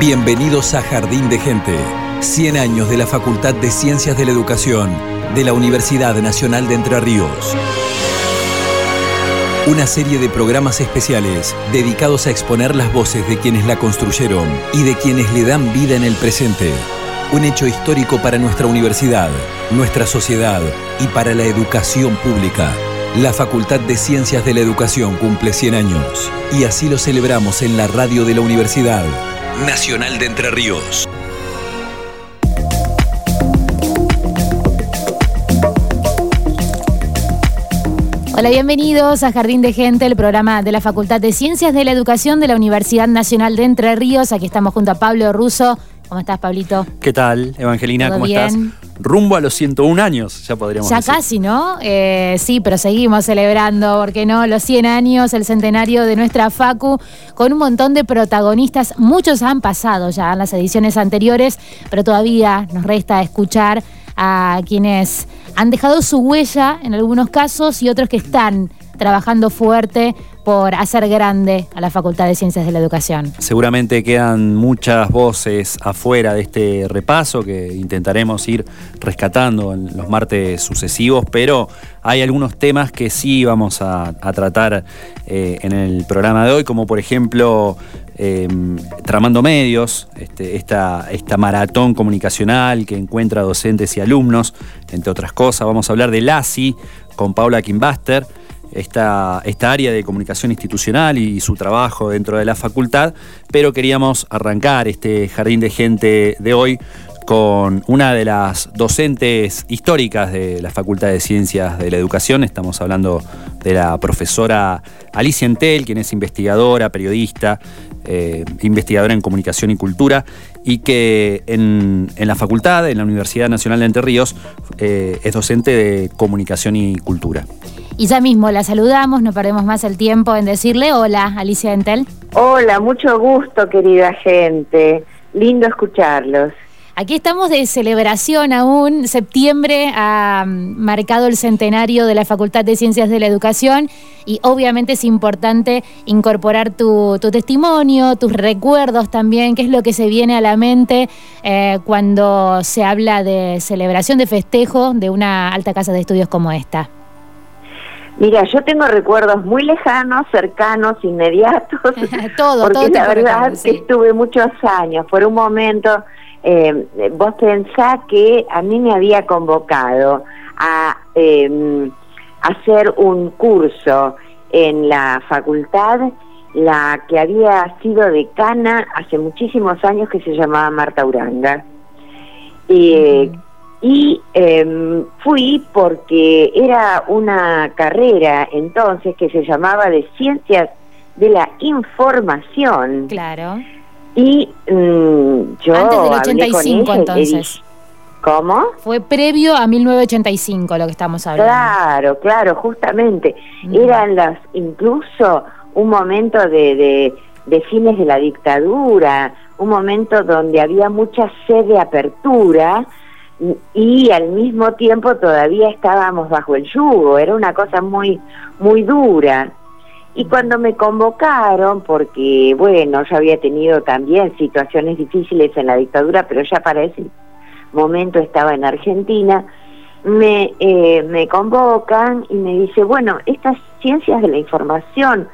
Bienvenidos a Jardín de Gente. 100 años de la Facultad de Ciencias de la Educación de la Universidad Nacional de Entre Ríos. Una serie de programas especiales dedicados a exponer las voces de quienes la construyeron y de quienes le dan vida en el presente. Un hecho histórico para nuestra universidad, nuestra sociedad y para la educación pública. La Facultad de Ciencias de la Educación cumple 100 años y así lo celebramos en la radio de la Universidad Nacional de Entre Ríos. Hola, bienvenidos a Jardín de Gente, el programa de la Facultad de Ciencias de la Educación de la Universidad Nacional de Entre Ríos. Aquí estamos junto a Pablo Russo. ¿Cómo estás, Pablito? ¿Qué tal, Evangelina? ¿Cómo estás? Rumbo a los 101 años, ya podríamos ya decir. Ya casi, ¿no? Eh, sí, pero seguimos celebrando, ¿por qué no? Los 100 años, el centenario de nuestra Facu, con un montón de protagonistas. Muchos han pasado ya en las ediciones anteriores, pero todavía nos resta escuchar a quienes han dejado su huella en algunos casos y otros que están trabajando fuerte por hacer grande a la Facultad de Ciencias de la Educación. Seguramente quedan muchas voces afuera de este repaso que intentaremos ir rescatando en los martes sucesivos, pero hay algunos temas que sí vamos a, tratar eh, en el programa de hoy, como por ejemplo em, Tramando Medios, este, esta, esta maratón comunicacional que encuentra docentes y alumnos, entre otras cosas. Vamos a hablar de LASI con Paula Kimbaster esta, esta área de comunicación institucional y su trabajo dentro de la facultad, pero queríamos arrancar este jardín de gente de hoy con una de las docentes históricas de la Facultad de Ciencias de la Educación. Estamos hablando de la profesora Alicia Entel, quien es investigadora, periodista, eh, investigadora en comunicación y cultura, y que en, la facultad, en la Universidad Nacional de Entre Ríos, eh, es docente de comunicación y cultura. Y ya mismo la saludamos, no perdemos más el tiempo en decirle hola, Alicia Entel. Hola, mucho gusto, querida gente. Lindo escucharlos. Aquí estamos de celebración aún. Septiembre ha marcado el centenario de la Facultad de Ciencias de la Educación y obviamente es importante incorporar tu, testimonio, tus recuerdos también, qué es lo que se viene a la mente eh, cuando se habla de celebración, de festejo de una alta casa de estudios como esta. Mira, yo tengo recuerdos muy lejanos, cercanos, inmediatos. todo, porque la verdad que estuve muchos años. Por un momento, eh, vos pensás que a mí me había convocado a em, hacer un curso en la facultad, la que había sido decana hace muchísimos años, que se llamaba Marta Uranga. y y em, fui porque era una carrera entonces que se llamaba de Ciencias de la Información. Claro. Y mm, yo. Antes del 85, entonces. ¿Cómo? Fue previo a 1985 lo que estamos hablando. Claro, claro, justamente. Mm. Eran las, incluso un momento de, de, de fines de la dictadura, un momento donde había mucha sed de apertura y al mismo tiempo todavía estábamos bajo el yugo, era una cosa muy, muy dura. Y cuando me convocaron, porque bueno, yo había tenido también situaciones difíciles en la dictadura, pero ya para ese momento estaba en Argentina, me, eh, me convocan y me dice, bueno, estas ciencias de la información,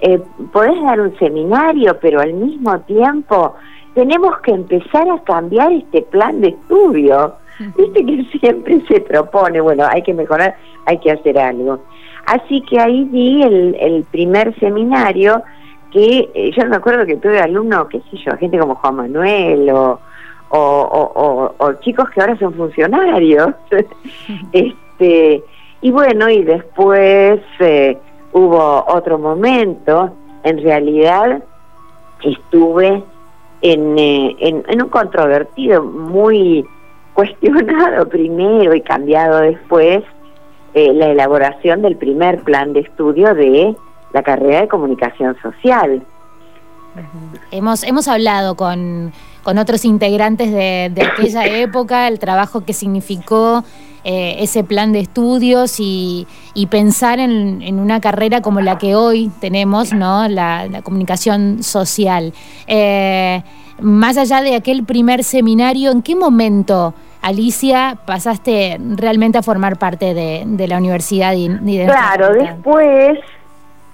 eh, podés dar un seminario, pero al mismo tiempo tenemos que empezar a cambiar este plan de estudio. Viste que siempre se propone, bueno, hay que mejorar, hay que hacer algo. Así que ahí di el, primer seminario que eh, yo me acuerdo que tuve alumnos, qué sé yo, gente como Juan Manuel o, o, o, chicos que ahora son funcionarios. este Y bueno, y después eh, hubo otro momento, en realidad estuve eh, en, en, un controvertido muy cuestionado primero y cambiado después eh, la elaboración del primer plan de estudio de la carrera de comunicación social. Hemos, hemos hablado con, con otros integrantes de, de aquella época, el trabajo que significó eh, ese plan de estudios y, pensar en, una carrera como la que hoy tenemos, ¿no? la, comunicación social. Eh, más allá de aquel primer seminario, ¿en qué momento, Alicia, pasaste realmente a formar parte de, la universidad? Y, de claro, después,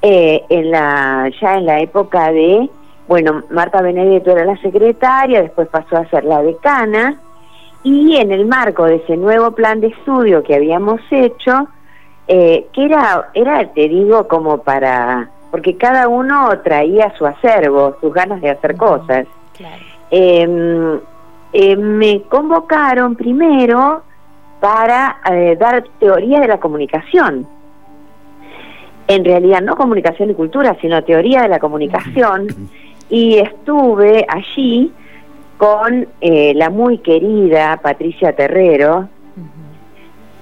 eh, en la, ya en la época de, bueno, Marta Benedetto era la secretaria, después pasó a ser la decana, y en el marco de ese nuevo plan de estudio que habíamos hecho, eh, que era, era, te digo, como para, porque cada uno traía su acervo, sus ganas de hacer cosas. Em, eh, me convocaron primero para eh, dar teoría de la comunicación. En realidad no comunicación y cultura, sino teoría de la comunicación. Y estuve allí con eh, la muy querida Patricia Terrero.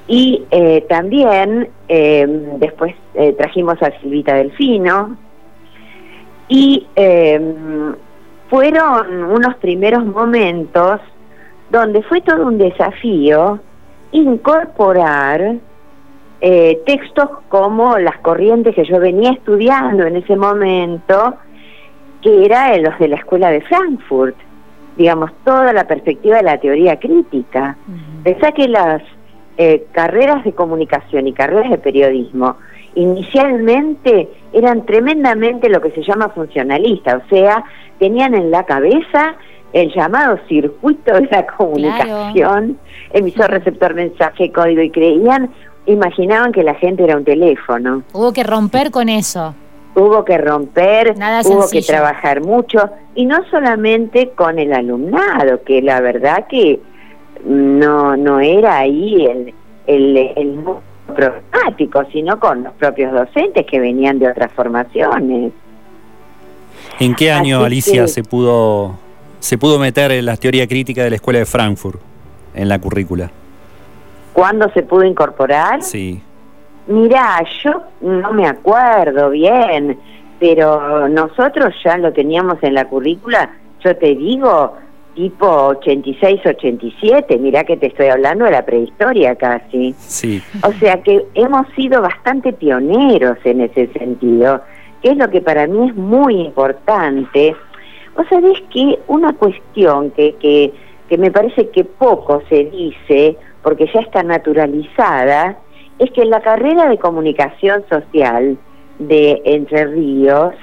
Y eh, también eh, después trajimos a Silvita Delfino. Y fueron unos primeros momentos donde fue todo un desafío incorporar textos como las corrientes que yo venía estudiando en ese momento, que eran los de la escuela de Frankfurt digamos, toda la perspectiva de la teoría crítica. Pensá que las eh, carreras de comunicación y carreras de periodismo inicialmente eran tremendamente lo que se llama funcionalista, o sea, tenían en la cabeza el llamado circuito de la comunicación, emisor, receptor, mensaje, código, y creían, imaginaban que la gente era un teléfono. Hubo que romper con eso hubo que romper, hubo que trabajar mucho, y no solamente con el alumnado, que la verdad que no, no era ahí el, el, el problemático, sino con los propios docentes que venían de otras formaciones. ¿En qué año, Alicia, se pudo se pudo meter en la teoría crítica de la Escuela de Frankfurt en la currícula? ¿Cuándo se pudo incorporar? Sí. Mirá, yo no me acuerdo bien, pero nosotros ya lo teníamos en la currícula, yo te digo, tipo 86, 87, mirá que te estoy hablando de la prehistoria casi. Sí. O sea que hemos sido bastante pioneros en ese sentido, que es lo que para mí es muy importante. Vos sabés que una cuestión que, que, que me parece que poco se dice, porque ya está naturalizada, es que la carrera de comunicación social de Entre Ríos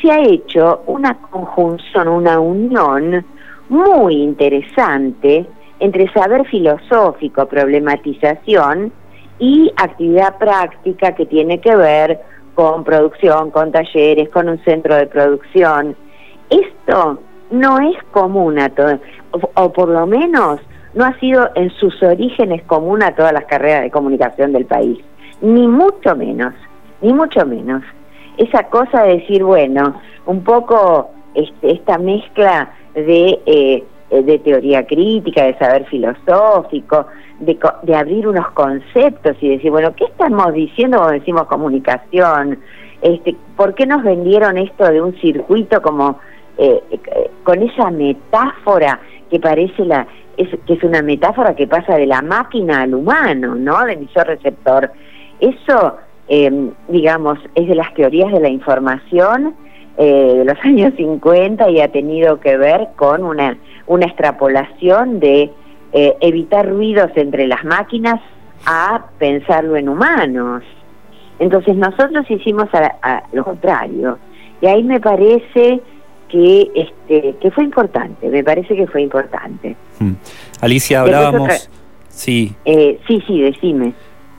se ha hecho una conjunción, una unión muy interesante entre saber filosófico, problematización y actividad práctica que tiene que ver con producción, con talleres, con un centro de producción. Esto no es común a todos, o por lo menos no ha sido en sus orígenes común a todas las carreras de comunicación del país, ni mucho menos, ni mucho menos. Esa cosa de decir, bueno, un poco este, esta mezcla de, eh, de teoría crítica, de saber filosófico, de, de, abrir unos conceptos y decir, bueno, ¿qué estamos diciendo cuando decimos comunicación? Este, ¿Por qué nos vendieron esto de un circuito como eh, eh, con esa metáfora que parece la, que es una metáfora que pasa de la máquina al humano, ¿no? De emisor receptor. Eso, eh, digamos, es de las teorías de la información eh, de los años 50 y ha tenido que ver con una, una extrapolación de eh, evitar ruidos entre las máquinas a pensarlo en humanos. Entonces nosotros hicimos a lo contrario. Y ahí me parece que este que fue importante, me parece que fue importante. Hmm. Alicia, hablábamos... Sí. Eh, sí, sí, decime.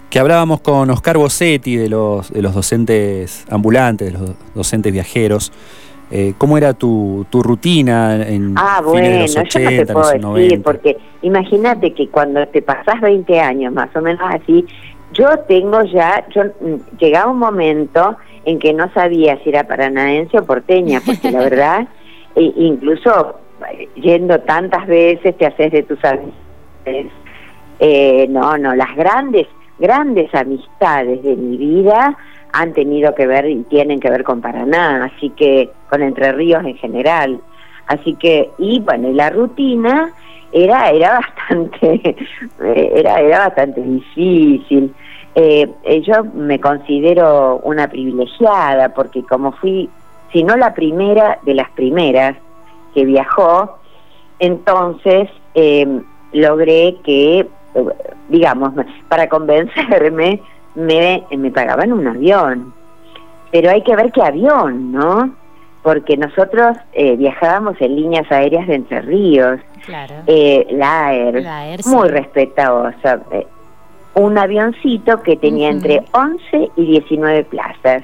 Que hablábamos con Oscar Bossetti de los, de los docentes ambulantes, de los docentes viajeros. Eh, ¿Cómo era tu, tu rutina en ah, bueno, de los 80, yo no te puedo decir, porque imagínate que cuando te pasás 20 años, más o menos así, yo tengo ya, yo mm, llegaba un momento en que no sabía si era paranaense o porteña, porque la verdad, e incluso eh, yendo tantas veces te haces de tus amistades. Eh, no, no, las grandes, grandes amistades de mi vida han tenido que ver y tienen que ver con Paraná, así que con Entre Ríos en general. Así que, y bueno, y la rutina era, era bastante, era, era bastante difícil. Eh, eh, yo me considero una privilegiada porque como fui, si no la primera de las primeras que viajó, entonces em, logré que, digamos, para convencerme, me, me pagaban un avión. Pero hay que ver qué avión, ¿no? Porque nosotros eh, viajábamos en líneas aéreas de Entre Ríos, Claro. eh, la AER, La AER, sí. muy respetuosa. Un avioncito que tenía entre 11 y 19 plazas.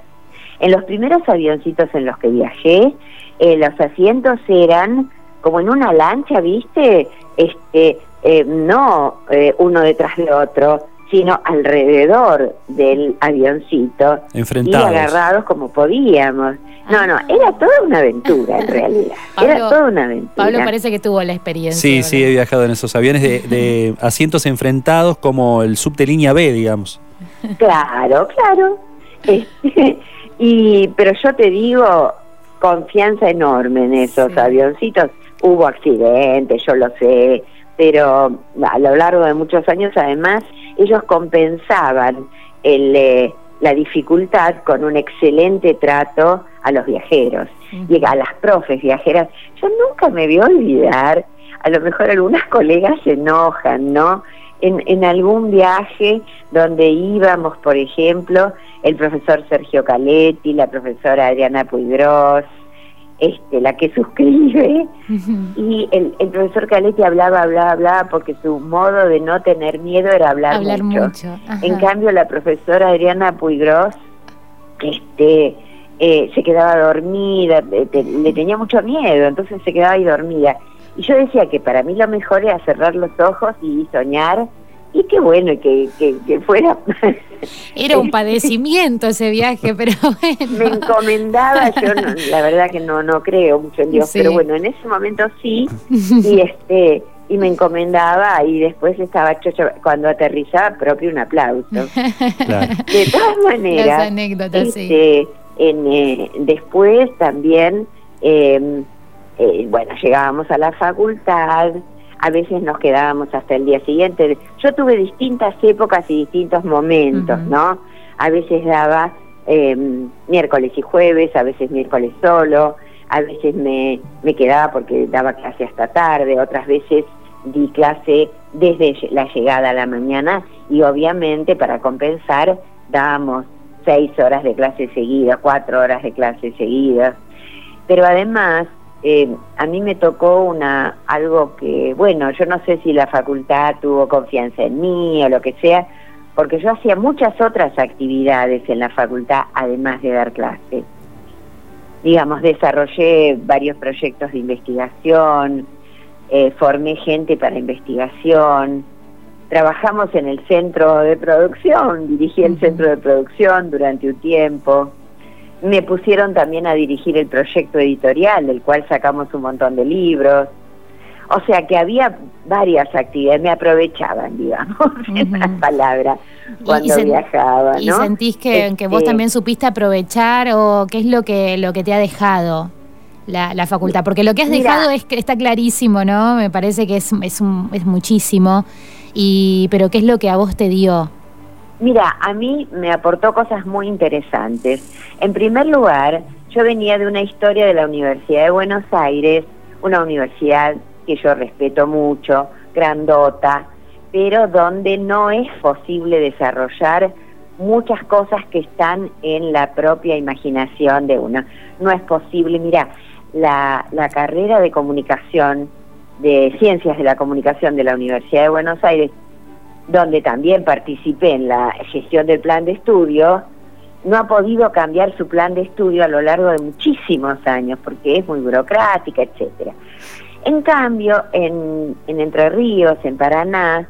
En los primeros avioncitos en los que viajé, eh, los asientos eran como en una lancha, ¿viste? Este, eh, no eh, uno detrás de otro, sino alrededor del avioncito Enfrentados. y agarrados como podíamos. No, no, era toda una aventura en realidad. era toda una aventura. Pablo parece que tuvo la experiencia. Sí, ¿verdad? sí, he viajado en esos aviones de, de asientos enfrentados como el subte línea B, digamos. Claro, claro. Este, y pero yo te digo, confianza enorme en esos Sí. avioncitos. Hubo accidentes, yo lo sé, pero a lo largo de muchos años además ellos compensaban el, eh, la dificultad con un excelente trato a los viajeros y a las profes viajeras. Yo nunca me voy a olvidar, a lo mejor algunas colegas se enojan, ¿no? En, en algún viaje donde íbamos, por ejemplo, el profesor Sergio Caletti, la profesora Adriana Puigros, este, la que suscribe, y el, el profesor Caletti hablaba, hablaba, hablaba, porque su modo de no tener miedo era hablar, Hablar mucho. En cambio, la profesora Adriana Puigros este, eh, se quedaba dormida, te- le tenía mucho miedo, entonces se quedaba ahí dormida. Y yo decía que para mí lo mejor era cerrar los ojos y soñar, y qué bueno que, que, que fuera. Era un padecimiento ese viaje, pero Me bueno. encomendaba, yo no- la verdad que no, no creo mucho en Dios, Sí. pero bueno, en ese momento sí, y este y me encomendaba y después estaba chocho, cuando aterrizaba propio un aplauso. Claro. De todas maneras, Las anécdotas, sí. este, en, eh, después también, eh, eh, bueno, llegábamos a la facultad, a veces nos quedábamos hasta el día siguiente. Yo tuve distintas épocas y distintos momentos. ¿no? A veces daba eh, miércoles y jueves, a veces miércoles solo, a veces me, me quedaba porque daba clase hasta tarde, otras veces di clase desde la llegada a la mañana y obviamente para compensar dábamos seis horas de clase seguidas, cuatro horas de clase seguidas. Pero además, eh, a mí me tocó una algo que, bueno, yo no sé si la facultad tuvo confianza en mí o lo que sea, porque yo hacía muchas otras actividades en la facultad además de dar clases. Digamos, desarrollé varios proyectos de investigación, eh, formé gente para investigación, trabajamos en el centro de producción, dirigí el centro de producción durante un tiempo. Me pusieron también a dirigir el proyecto editorial, del cual sacamos un montón de libros. O sea que había varias actividades, me aprovechaban, digamos, en las palabras, Y- cuando y viajaba, ¿Y ¿no? sentís que, que vos Este, también supiste aprovechar o qué es lo que, lo que te ha dejado la, la facultad? Porque lo que has Mira. dejado es que está clarísimo, ¿no? Me parece que es, es, un- es muchísimo. Y, pero ¿qué es lo que a vos te dio? Mira, a mí me aportó cosas muy interesantes. En primer lugar, yo venía de una historia de la Universidad de Buenos Aires, una universidad que yo respeto mucho, grandota, pero donde no es posible desarrollar muchas cosas que están en la propia imaginación de uno. No es posible, mira, la, la carrera de comunicación, de ciencias de la comunicación de la Universidad de Buenos Aires, donde también participé en la gestión del plan de estudio, no ha podido cambiar su plan de estudio a lo largo de muchísimos años porque es muy burocrática, etcétera. En cambio, en, en Entre Ríos, en Paraná,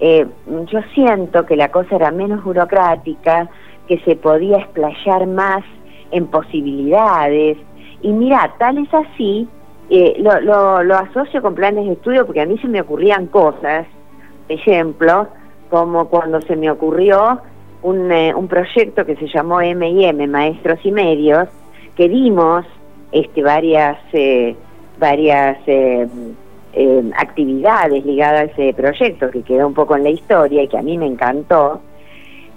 eh, yo siento que la cosa era menos burocrática, que se podía explayar más en posibilidades. Y mira, tal es así, eh, lo, lo, lo asocio con planes de estudio porque a mí se me ocurrían cosas, ejemplo, como cuando se me ocurrió un, eh, un proyecto que se llamó M&M, Maestros y Medios, que dimos este, varias, eh, varias eh, eh, actividades ligadas a ese proyecto, que quedó un poco en la historia y que a mí me encantó,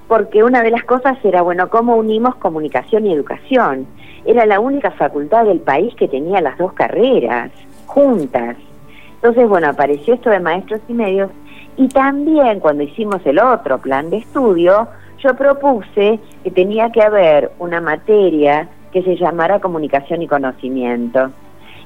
porque una de las cosas era, bueno, cómo unimos comunicación y educación. Era la única facultad del país que tenía las dos carreras. juntas. Entonces, bueno, apareció esto de maestros y medios y también cuando hicimos el otro plan de estudio, yo propuse que tenía que haber una materia que se llamara comunicación y conocimiento.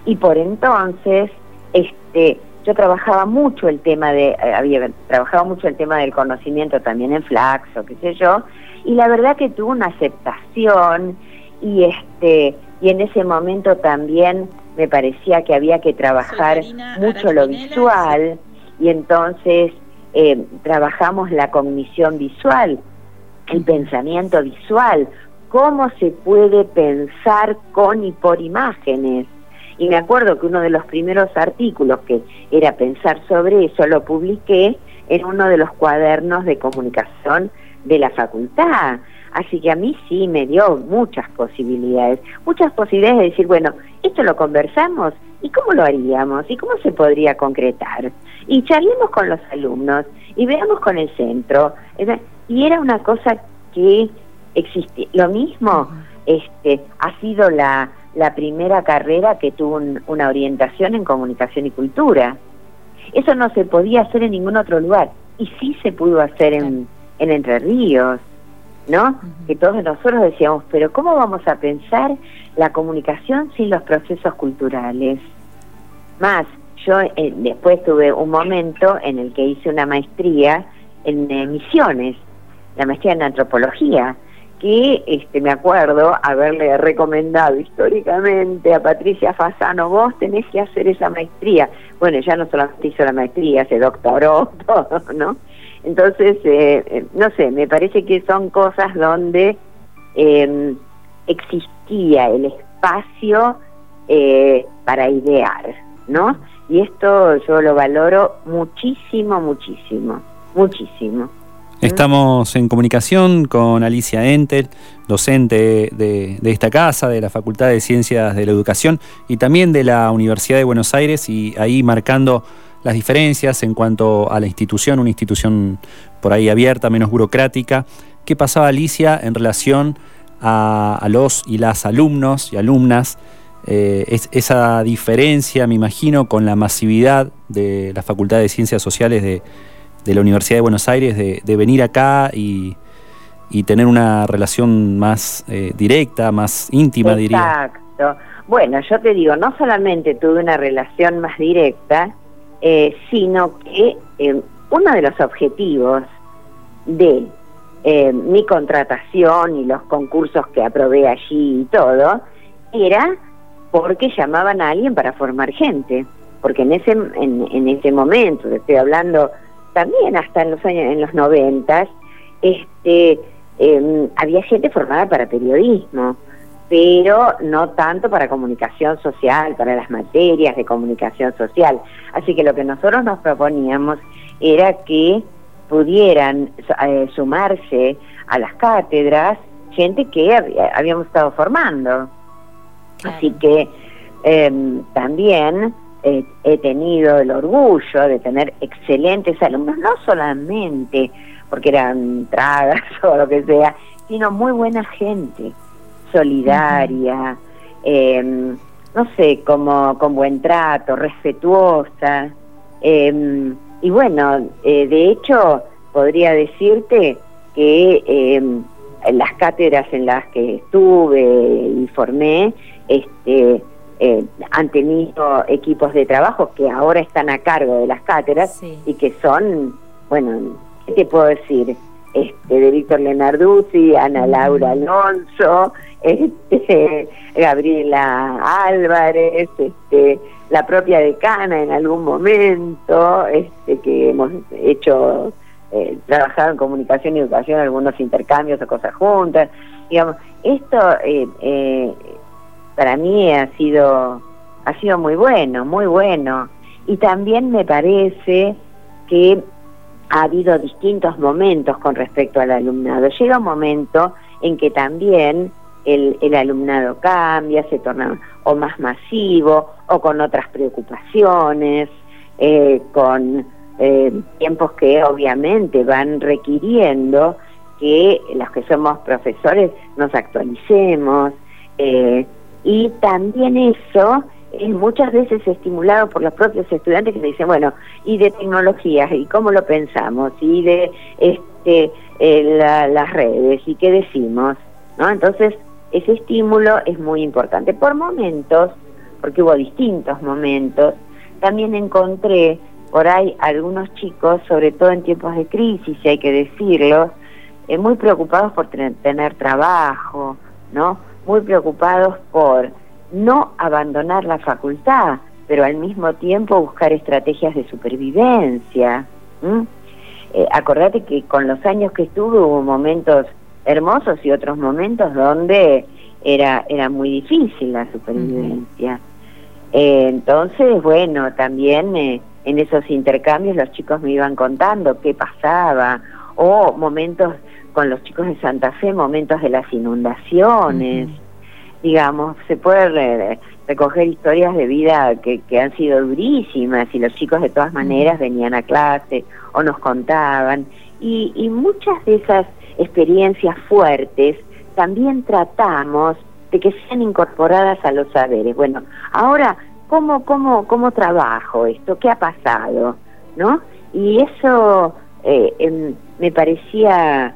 Y por entonces, este, yo trabajaba mucho el tema de, eh, había trabajado mucho el tema del conocimiento también en Flaxo, qué sé yo, y la verdad que tuvo una aceptación y este y en ese momento también me parecía que había que trabajar mucho lo visual y entonces eh, trabajamos la cognición visual, el pensamiento visual, cómo se puede pensar con y por imágenes. Y me acuerdo que uno de los primeros artículos que era pensar sobre eso lo publiqué en uno de los cuadernos de comunicación de la facultad. Así que a mí sí me dio muchas posibilidades, muchas posibilidades de decir, bueno, esto lo conversamos y cómo lo haríamos y cómo se podría concretar. Y charlemos con los alumnos y veamos con el centro. Y era una cosa que existe. Lo mismo este, ha sido la, la primera carrera que tuvo una orientación en comunicación y cultura. Eso no se podía hacer en ningún otro lugar y sí se pudo hacer en, en Entre Ríos, ¿no? Que todos nosotros decíamos, pero ¿cómo vamos a pensar la comunicación sin los procesos culturales? Más, yo eh, después tuve un momento en el que hice una maestría en Misiones, la maestría en antropología, que este, me acuerdo haberle recomendado históricamente a Patricia Fasano, vos tenés que hacer esa maestría. Bueno, ya no solamente hizo la maestría, se doctoró, todo, ¿no? Entonces, eh, eh, no sé, me parece que son cosas donde em, existía el espacio eh, para idear, ¿no? Y esto yo lo valoro muchísimo, muchísimo, muchísimo. Estamos en comunicación con Alicia Entel, docente de, esta casa, de la Facultad de Ciencias de la Educación y también de la Universidad de Buenos Aires y ahí marcando las diferencias en cuanto a la institución, una institución por ahí abierta, menos burocrática. ¿Qué pasaba Alicia en relación a, los y las alumnos y alumnas? Eh, es, esa diferencia, me imagino, con la masividad de la Facultad de Ciencias Sociales de, la Universidad de Buenos Aires de, venir acá y, tener una relación más eh, directa, más íntima, diría. Exacto. Bueno, yo te digo, no solamente tuve una relación más directa, eh, sino que eh, uno de los objetivos de mi contratación y los concursos que aprobé allí y todo, era porque llamaban a alguien para formar gente. Porque en ese, en, en ese momento, estoy hablando también hasta en los años en los noventas este em, había gente formada para periodismo pero no tanto para comunicación social para las materias de comunicación social así que lo que nosotros nos proponíamos era que pudieran eh, sumarse a las cátedras gente que habíamos estado formando así que em, también he tenido el orgullo de tener excelentes alumnos, no solamente porque eran tragas o lo que sea, sino muy buena gente, solidaria, em, no sé, como con buen trato, respetuosa. Em, y bueno, eh, de hecho, podría decirte que las cátedras en las que estuve y formé, este, eh, han tenido equipos de trabajo que ahora están a cargo de las cátedras y que son, bueno, ¿qué te puedo decir? Este, de Víctor Lenarduzzi, Ana Laura Alonso, este, Gabriela Álvarez, este, la propia decana en algún momento, este, que hemos hecho, eh, trabajado en comunicación y educación, algunos intercambios o cosas juntas. Digamos, esto eh, eh para mí ha sido, ha sido muy bueno, muy bueno. Y también me parece que ha habido distintos momentos con respecto al alumnado. Llega un momento en que también el, el, alumnado cambia, se torna o más masivo o con otras preocupaciones, eh, con eh, tiempos que obviamente van requiriendo que los que somos profesores nos actualicemos. Eh, y también eso es muchas veces estimulado por los propios estudiantes que dicen, bueno, y de tecnologías, y cómo lo pensamos, y de este eh, las redes, y qué decimos, ¿no? Entonces, ese estímulo es muy importante. Por momentos, porque hubo distintos momentos, también encontré por ahí algunos chicos, sobre todo en tiempos de crisis, si hay que decirlo, eh, muy preocupados por tener trabajo, ¿no? Muy preocupados por no abandonar la facultad, pero al mismo tiempo buscar estrategias de supervivencia. Eh, acordate que con los años que estuve hubo momentos hermosos y otros momentos donde era, era muy difícil la supervivencia. Eh, entonces, bueno, también eh, en esos intercambios los chicos me iban contando qué pasaba, o momentos con los chicos de Santa Fe, momentos de las inundaciones, digamos, se puede recoger historias de vida que, que, han sido durísimas y los chicos de todas maneras venían a clase o nos contaban, y, y muchas de esas experiencias fuertes también tratamos de que sean incorporadas a los saberes. Bueno, ahora, ¿cómo, cómo, cómo trabajo esto? ¿Qué ha pasado? ¿No? Y eso eh, em, me parecía eh,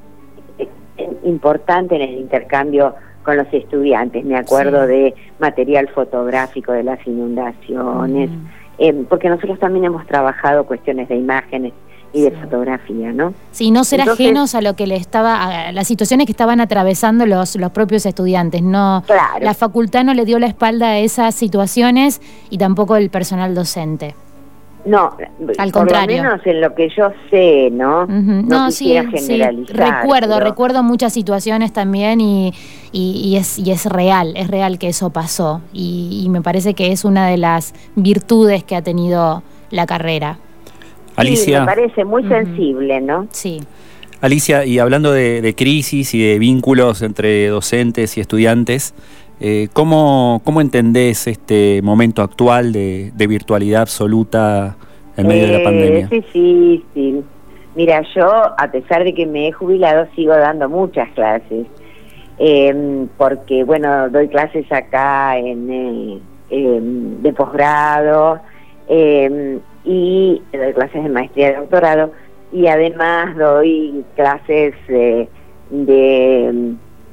importante en el intercambio con los estudiantes. Me acuerdo de material fotográfico de las inundaciones, mm. em, porque nosotros también hemos trabajado cuestiones de imágenes y de fotografía, ¿no? Sí, no ser ajenos a lo que le estaba, a las situaciones que estaban atravesando los, los propios estudiantes. No, la facultad no le dio la espalda a esas situaciones y tampoco el personal docente. No, al contrario. Por lo menos en lo que yo sé, ¿no? No, sí, generalizar. Recuerdo, recuerdo muchas situaciones también y, y, es, y es real, es real que eso pasó y, y me parece que es una de las virtudes que ha tenido la carrera. Alicia. me parece muy sensible, ¿no? Sí. Alicia, y hablando de, crisis y de vínculos entre docentes y estudiantes, eh, ¿cómo, ¿cómo, entendés este momento actual de, virtualidad absoluta en medio de la eh, pandemia? Sí, sí, sí. Mira, yo, a pesar de que me he jubilado, sigo dando muchas clases. Em, porque, bueno, doy clases acá en, eh, em, de posgrado. Eh, y doy clases de maestría y doctorado y además doy clases de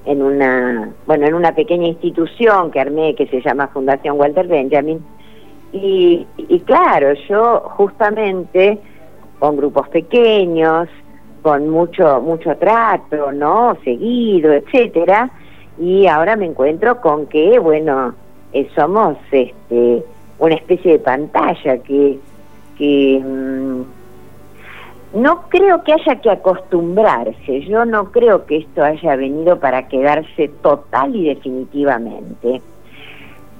en una bueno en una pequeña institución que armé que se llama Fundación Walter Benjamin. Y, y claro yo justamente con grupos pequeños con mucho mucho trato no seguido etcétera y ahora me encuentro con que bueno eh, somos este una especie de pantalla que que mm, no creo que haya que acostumbrarse, yo no creo que esto haya venido para quedarse total y definitivamente,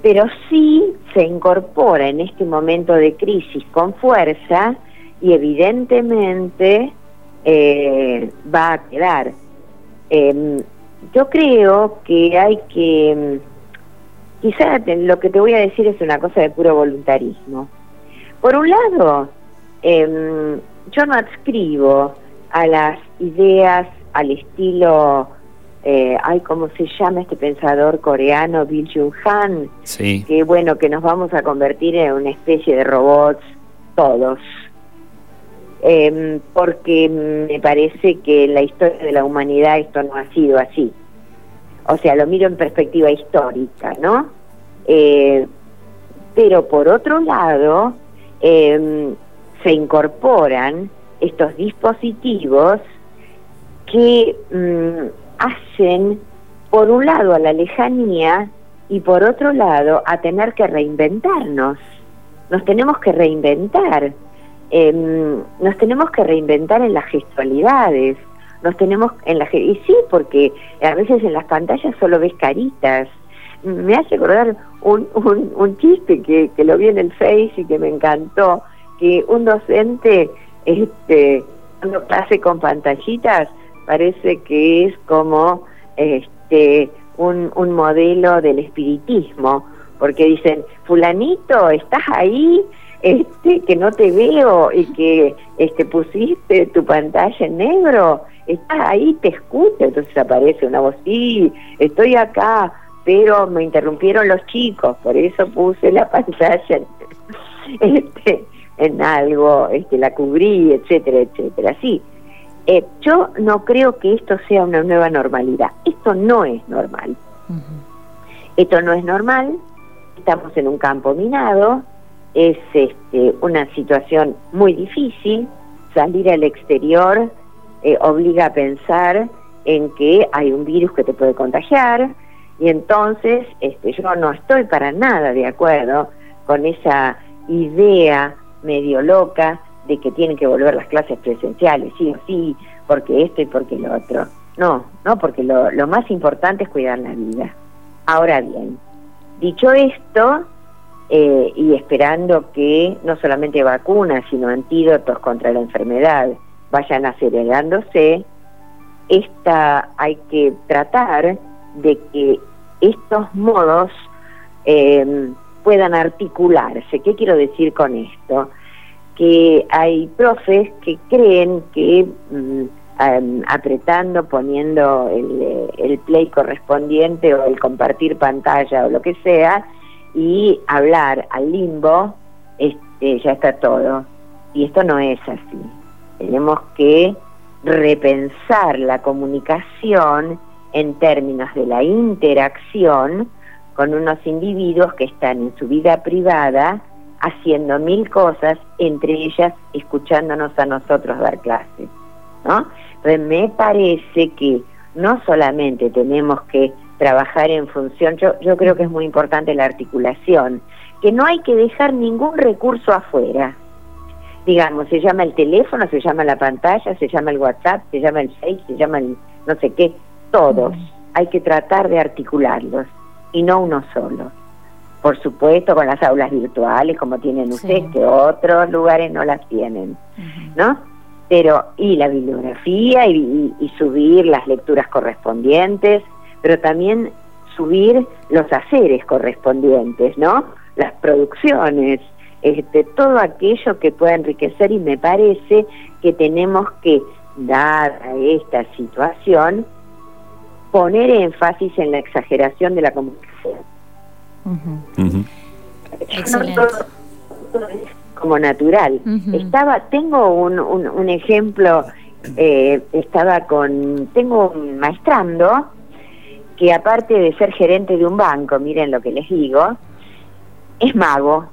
pero sí se incorpora en este momento de crisis con fuerza y evidentemente eh, va a quedar. Em, yo creo que hay que, mm, quizá lo que te voy a decir es una cosa de puro voluntarismo. Por un lado, em, yo no adscribo a las ideas al estilo, eh, ay, ¿cómo se llama este pensador coreano, Bill Jung-han? Sí. Que bueno, que nos vamos a convertir en una especie de robots todos. Em, porque me parece que en la historia de la humanidad esto no ha sido así. O sea, lo miro en perspectiva histórica, ¿no? Eh, pero por otro lado, Em, se incorporan estos dispositivos que mm, hacen, por un lado, a la lejanía y por otro lado, a tener que reinventarnos. Nos tenemos que reinventar. Em, nos tenemos que reinventar en las gestualidades. Nos tenemos en la y sí, porque a veces en las pantallas solo ves caritas me hace acordar un, un, chiste que, que, lo vi en el Face y que me encantó, que un docente, este, cuando clase con pantallitas, parece que es como este un, un modelo del espiritismo, porque dicen, fulanito, ¿estás ahí? Este, que no te veo y que este pusiste tu pantalla en negro, estás ahí, te escucho, entonces aparece una voz, sí, estoy acá, pero me interrumpieron los chicos, por eso puse la pantalla este, en algo, este, la cubrí, etcétera, etcétera. Sí, eh, yo no creo que esto sea una nueva normalidad. Esto no es normal. Esto no es normal. Estamos en un campo minado. Es este, una situación muy difícil. Salir al exterior eh, obliga a pensar en que hay un virus que te puede contagiar. Y entonces este, yo no estoy para nada de acuerdo con esa idea medio loca de que tienen que volver las clases presenciales, sí o sí, porque esto y porque lo otro. No, no, porque lo, lo más importante es cuidar la vida. Ahora bien, dicho esto, eh, y esperando que no solamente vacunas, sino antídotos contra la enfermedad vayan acelerándose, esta hay que tratar de que estos modos eh, puedan articularse. ¿Qué quiero decir con esto? Que hay profes que creen que mm, apretando, poniendo el, el, play correspondiente o el compartir pantalla o lo que sea y hablar al limbo, este, ya está todo. Y esto no es así. Tenemos que repensar la comunicación en términos de la interacción con unos individuos que están en su vida privada haciendo mil cosas, entre ellas escuchándonos a nosotros dar clases, ¿no? Entonces me parece que no solamente tenemos que trabajar en función, yo, yo creo que es muy importante la articulación, que no hay que dejar ningún recurso afuera. Digamos, se llama el teléfono, se llama la pantalla, se llama el WhatsApp, se llama el Face, se llama el no sé qué, todos. Hay que tratar de articularlos y no uno solo. Por supuesto, con las aulas virtuales, como tienen ustedes, que otros lugares no las tienen, ¿no? Pero, y la bibliografía, y, subir las lecturas correspondientes, pero también subir los haceres correspondientes, ¿no? Las producciones, este, todo aquello que pueda enriquecer y me parece que tenemos que dar a esta situación poner énfasis en la exageración de la comunicación. Como natural. Estaba, tengo un, un, ejemplo, eh, estaba con, tengo un maestrando que aparte de ser gerente de un banco, miren lo que les digo, es mago.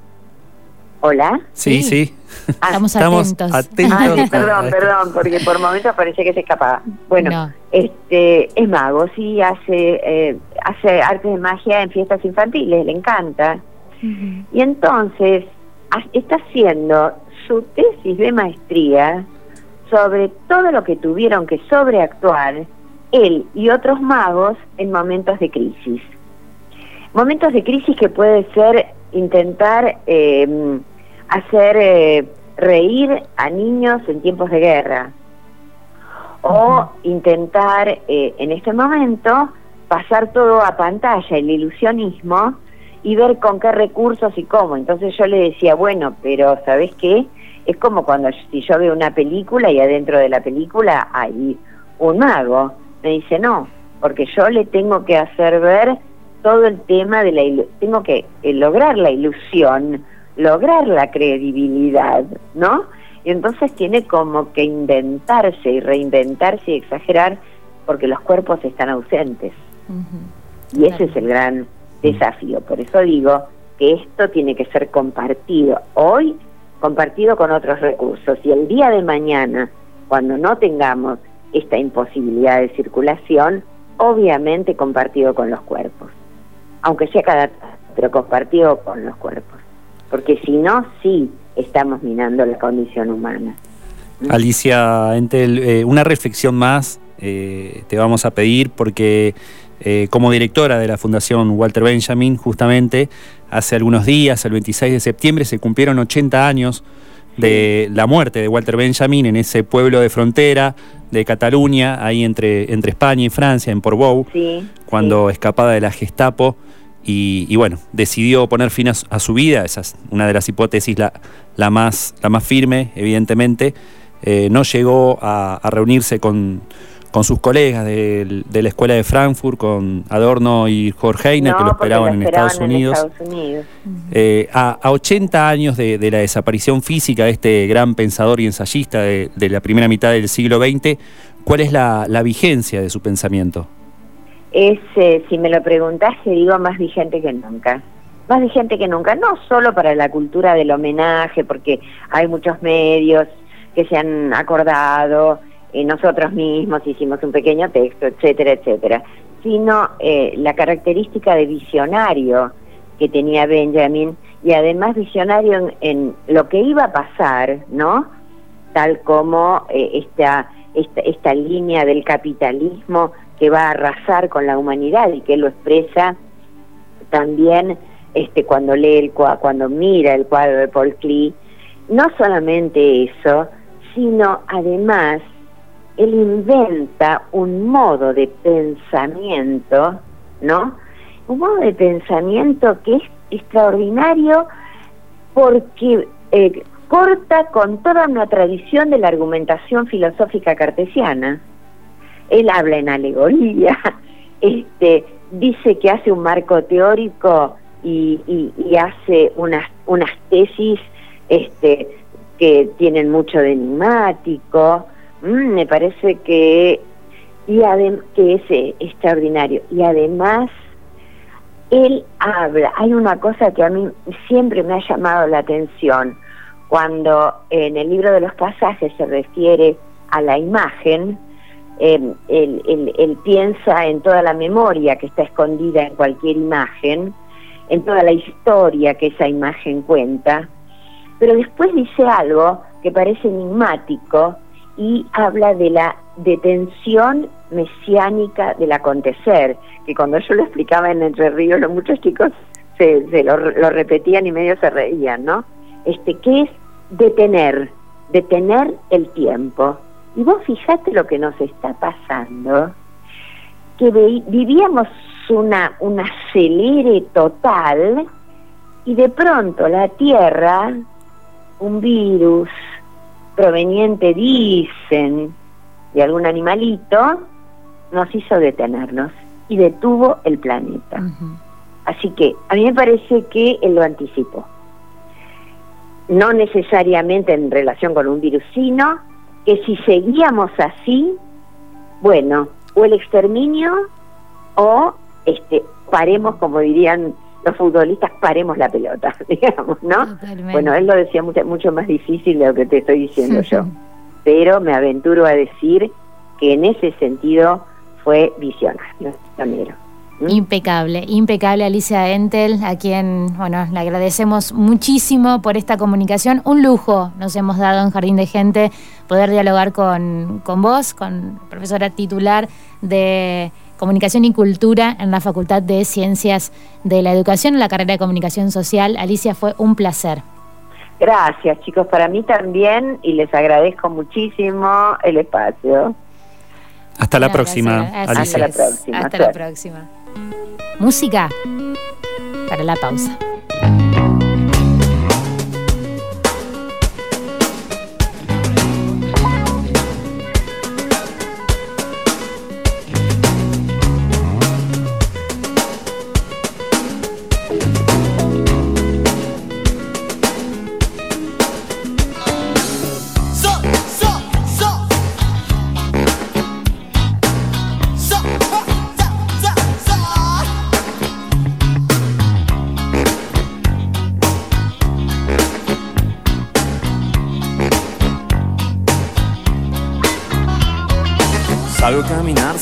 Hola. Sí, sí. Ah, estamos, atentos. Ah, perdón, perdón, porque por momentos parecía que se escapaba. Bueno, este es mago, sí, hace eh, hace arte de magia en fiestas infantiles, le encanta. Y entonces está haciendo su tesis de maestría sobre todo lo que tuvieron que sobreactuar él y otros magos en momentos de crisis. Momentos de crisis que puede ser intentar eh, hacer eh, reír a niños en tiempos de guerra o intentar eh, en este momento pasar todo a pantalla, el ilusionismo, y ver con qué recursos y cómo. Entonces yo le decía, bueno, pero ¿sabes qué? Es como cuando si yo veo una película y adentro de la película hay un mago. Me dice, no, porque yo le tengo que hacer ver todo el tema de la... Tengo que eh, lograr la ilusión lograr la credibilidad, ¿no? Y entonces tiene como que inventarse y reinventarse y exagerar porque los cuerpos están ausentes. Y ese es el gran desafío. Por eso digo que esto tiene que ser compartido hoy, compartido con otros recursos. Y el día de mañana, cuando no tengamos esta imposibilidad de circulación, obviamente compartido con los cuerpos. Aunque sea cada pero compartido con los cuerpos porque si no, sí estamos minando la condición humana. Alicia Entel, eh, una reflexión más eh, te vamos a pedir porque eh, como directora de la Fundación Walter Benjamin, justamente hace algunos días, el 26 de septiembre, se cumplieron 80 años de la muerte de Walter Benjamin en ese pueblo de frontera de Cataluña, ahí entre, entre España y Francia, en Portbou, cuando escapaba de la Gestapo. Y, bueno, decidió poner fin a, su vida, esa es una de las hipótesis la, la, más, la más firme, evidentemente. Eh, no llegó a, reunirse con, con sus colegas de, la escuela de Frankfurt, con Adorno y Jorge Heiner, que lo esperaban, en, Estados Unidos. Eh, a, 80 años de, la desaparición física de este gran pensador y ensayista de, la primera mitad del siglo XX, ¿cuál es la, vigencia de su pensamiento? Es, eh, si me lo preguntás, te digo más vigente que nunca más vigente que nunca, no solo para la cultura del homenaje, porque hay muchos medios que se han acordado, y nosotros mismos hicimos un pequeño texto, etcétera, etcétera, sino eh, la característica de visionario que tenía Benjamin y además visionario en, lo que iba a pasar, ¿no? Tal como eh, esta, esta, esta línea del capitalismo que va a arrasar con la humanidad y que lo expresa también este cuando lee el cuando mira el cuadro de Paul Klee, no solamente eso, sino además él inventa un modo de pensamiento, ¿no? Un modo de pensamiento que es extraordinario porque eh, corta con toda una tradición de la argumentación filosófica cartesiana. Él habla en alegoría, este, dice que hace un marco teórico y, hace unas, unas tesis este, que tienen mucho de enigmático, Mm, me parece que, y que es eh, extraordinario. Y además, él habla, hay una cosa que a mí siempre me ha llamado la atención, cuando en el libro de los pasajes se refiere a la imagen, em, él, piensa en toda la memoria que está escondida en cualquier imagen, en toda la historia que esa imagen cuenta, pero después dice algo que parece enigmático, y habla de la detención mesiánica del acontecer, que cuando yo lo explicaba en Entre Ríos, los muchos chicos se, lo, repetían y medio se reían, ¿no? Este, ¿Qué es detener? Detener el tiempo. Y vos fijate lo que nos está pasando, que vivíamos una, un acelere total y de pronto la Tierra, un virus, proveniente, dicen, de algún animalito, nos hizo detenernos y detuvo el planeta. Así que a mí me parece que él lo anticipó. No necesariamente en relación con un virus, sino que si seguíamos así, bueno, o el exterminio o este paremos, como dirían los futbolistas paremos la pelota, digamos, ¿no? Bueno, él lo decía mucho, mucho más difícil de lo que te estoy diciendo yo, pero me aventuro a decir que en ese sentido fue visionario, ¿Mm? Impecable, impecable Alicia Entel, a quien, bueno, le agradecemos muchísimo por esta comunicación. Un lujo nos hemos dado en Jardín de Gente poder dialogar con, con vos, con profesora titular de Comunicación y Cultura en la Facultad de Ciencias de la Educación, en la carrera de Comunicación Social. Alicia, fue un placer. Gracias, chicos, para mí también y les agradezco muchísimo el espacio. Hasta la próxima. Hasta la próxima. Hasta la próxima. Música para la pausa.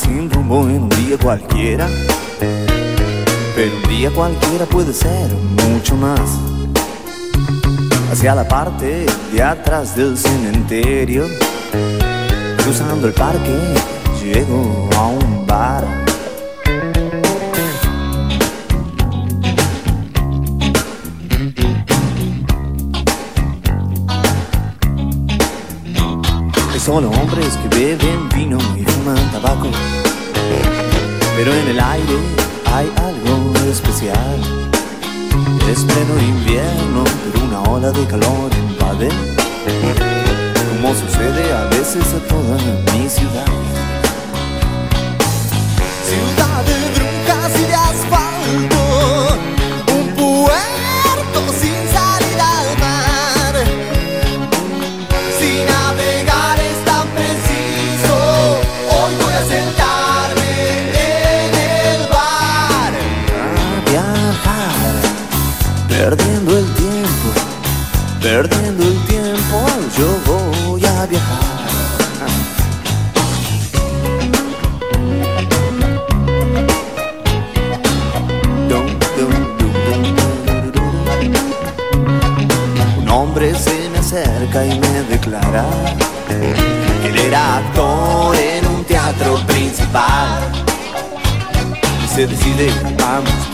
Sin rumbo en un día cualquiera. Pero un día cualquiera puede ser mucho más. Hacia la parte de atrás del cementerio, cruzando el parque, llego a un bar. Solo hombres que beben vino y fuman tabaco. Pero en el aire hay algo especial. Es pleno invierno, pero una ola de calor invade. Como sucede a veces a toda mi ciudad.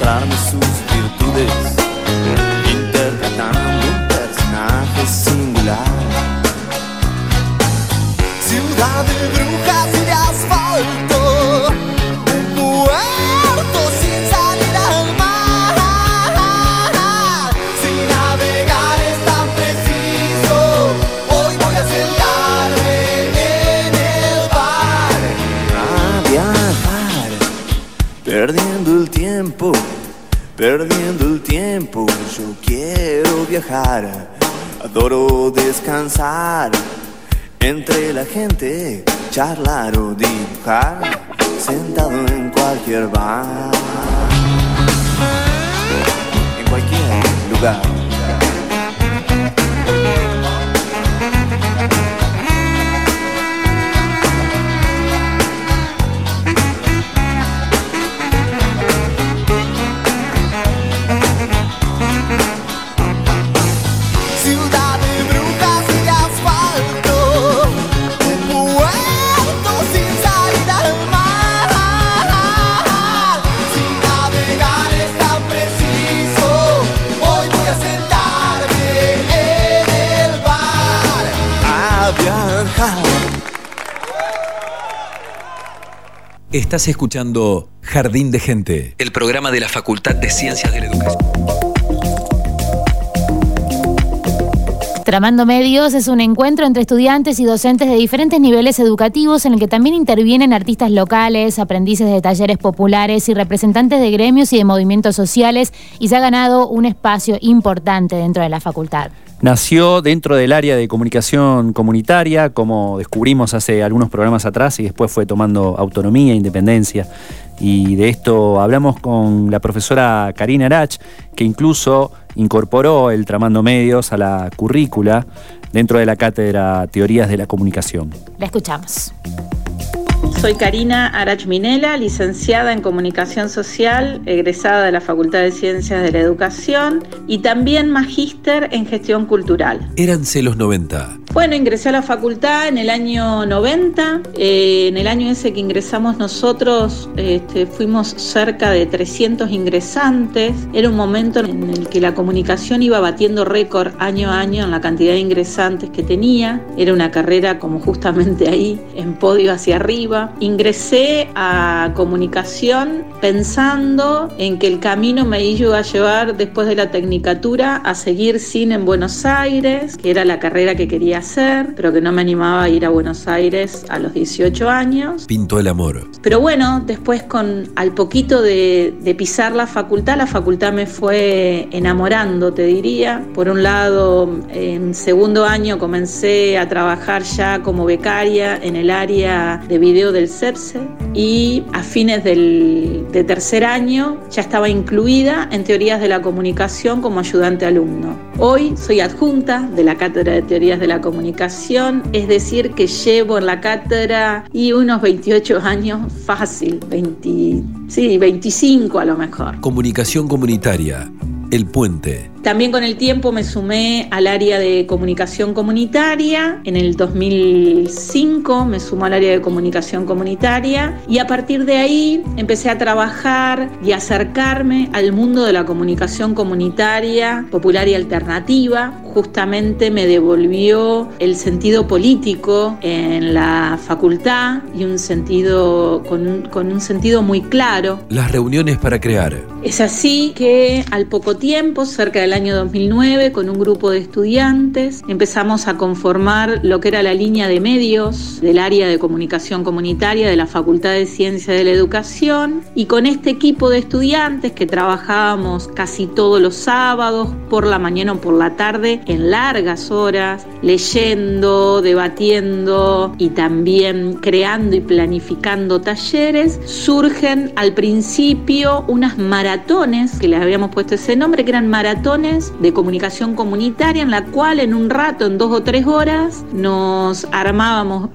A mostrarme sus gente, charlar o dibujar, sentado en cualquier bar, en cualquier lugar. Estás escuchando Jardín de Gente, el programa de la Facultad de Ciencias de la Educación. Tramando Medios es un encuentro entre estudiantes y docentes de diferentes niveles educativos en el que también intervienen artistas locales, aprendices de talleres populares y representantes de gremios y de movimientos sociales y se ha ganado un espacio importante dentro de la facultad. Nació dentro del área de comunicación comunitaria, como descubrimos hace algunos programas atrás, y después fue tomando autonomía, independencia. Y de esto hablamos con la profesora Karina Arach, que incluso incorporó el Tramando Medios a la currícula dentro de la cátedra Teorías de la Comunicación. La escuchamos. Soy Karina Arach Minela, licenciada en Comunicación Social, egresada de la Facultad de Ciencias de la Educación y también magíster en Gestión Cultural. Éranse los 90. Bueno, ingresé a la facultad en el año 90. eh, en el año ese que ingresamos nosotros, este, fuimos cerca de 300 ingresantes. Era un momento en el que la comunicación iba batiendo récord año a año en la cantidad de ingresantes que tenía. Era una carrera como justamente ahí, en podio hacia arriba. Ingresé a comunicación pensando en que el camino me iba a llevar después de la tecnicatura a seguir cine en Buenos Aires, que era la carrera que quería hacer, pero que no me animaba a ir a Buenos Aires a los 18 años. Pintó el amor. Pero bueno, después con al poquito de, de pisar la facultad, la facultad me fue enamorando, te diría. Por un lado, en segundo año comencé a trabajar ya como becaria en el área de video del CEPSE y a fines del, de tercer año ya estaba incluida en teorías de la comunicación como ayudante alumno. Hoy soy adjunta de la Cátedra de Teorías de la Comunicación, es decir, que llevo en la cátedra y unos 28 años fácil, 20, sí, 25 a lo mejor. Comunicación comunitaria. El puente. También con el tiempo me sumé al área de comunicación comunitaria. En el 2005 me sumó al área de comunicación comunitaria y a partir de ahí empecé a trabajar y acercarme al mundo de la comunicación comunitaria, popular y alternativa. Justamente me devolvió el sentido político en la facultad y un sentido con un, con un sentido muy claro. Las reuniones para crear. Es así que al poco tiempo, cerca del año 2009 con un grupo de estudiantes. Empezamos a conformar lo que era la línea de medios del área de comunicación comunitaria de la Facultad de Ciencia de la Educación y con este equipo de estudiantes que trabajábamos casi todos los sábados, por la mañana o por la tarde, en largas horas, leyendo, debatiendo y también creando y planificando talleres, surgen al principio unas maratones, que les habíamos puesto ese nombre, que eran maratones de comunicación comunitaria, en la cual en un rato, en dos o tres horas, nos armábamos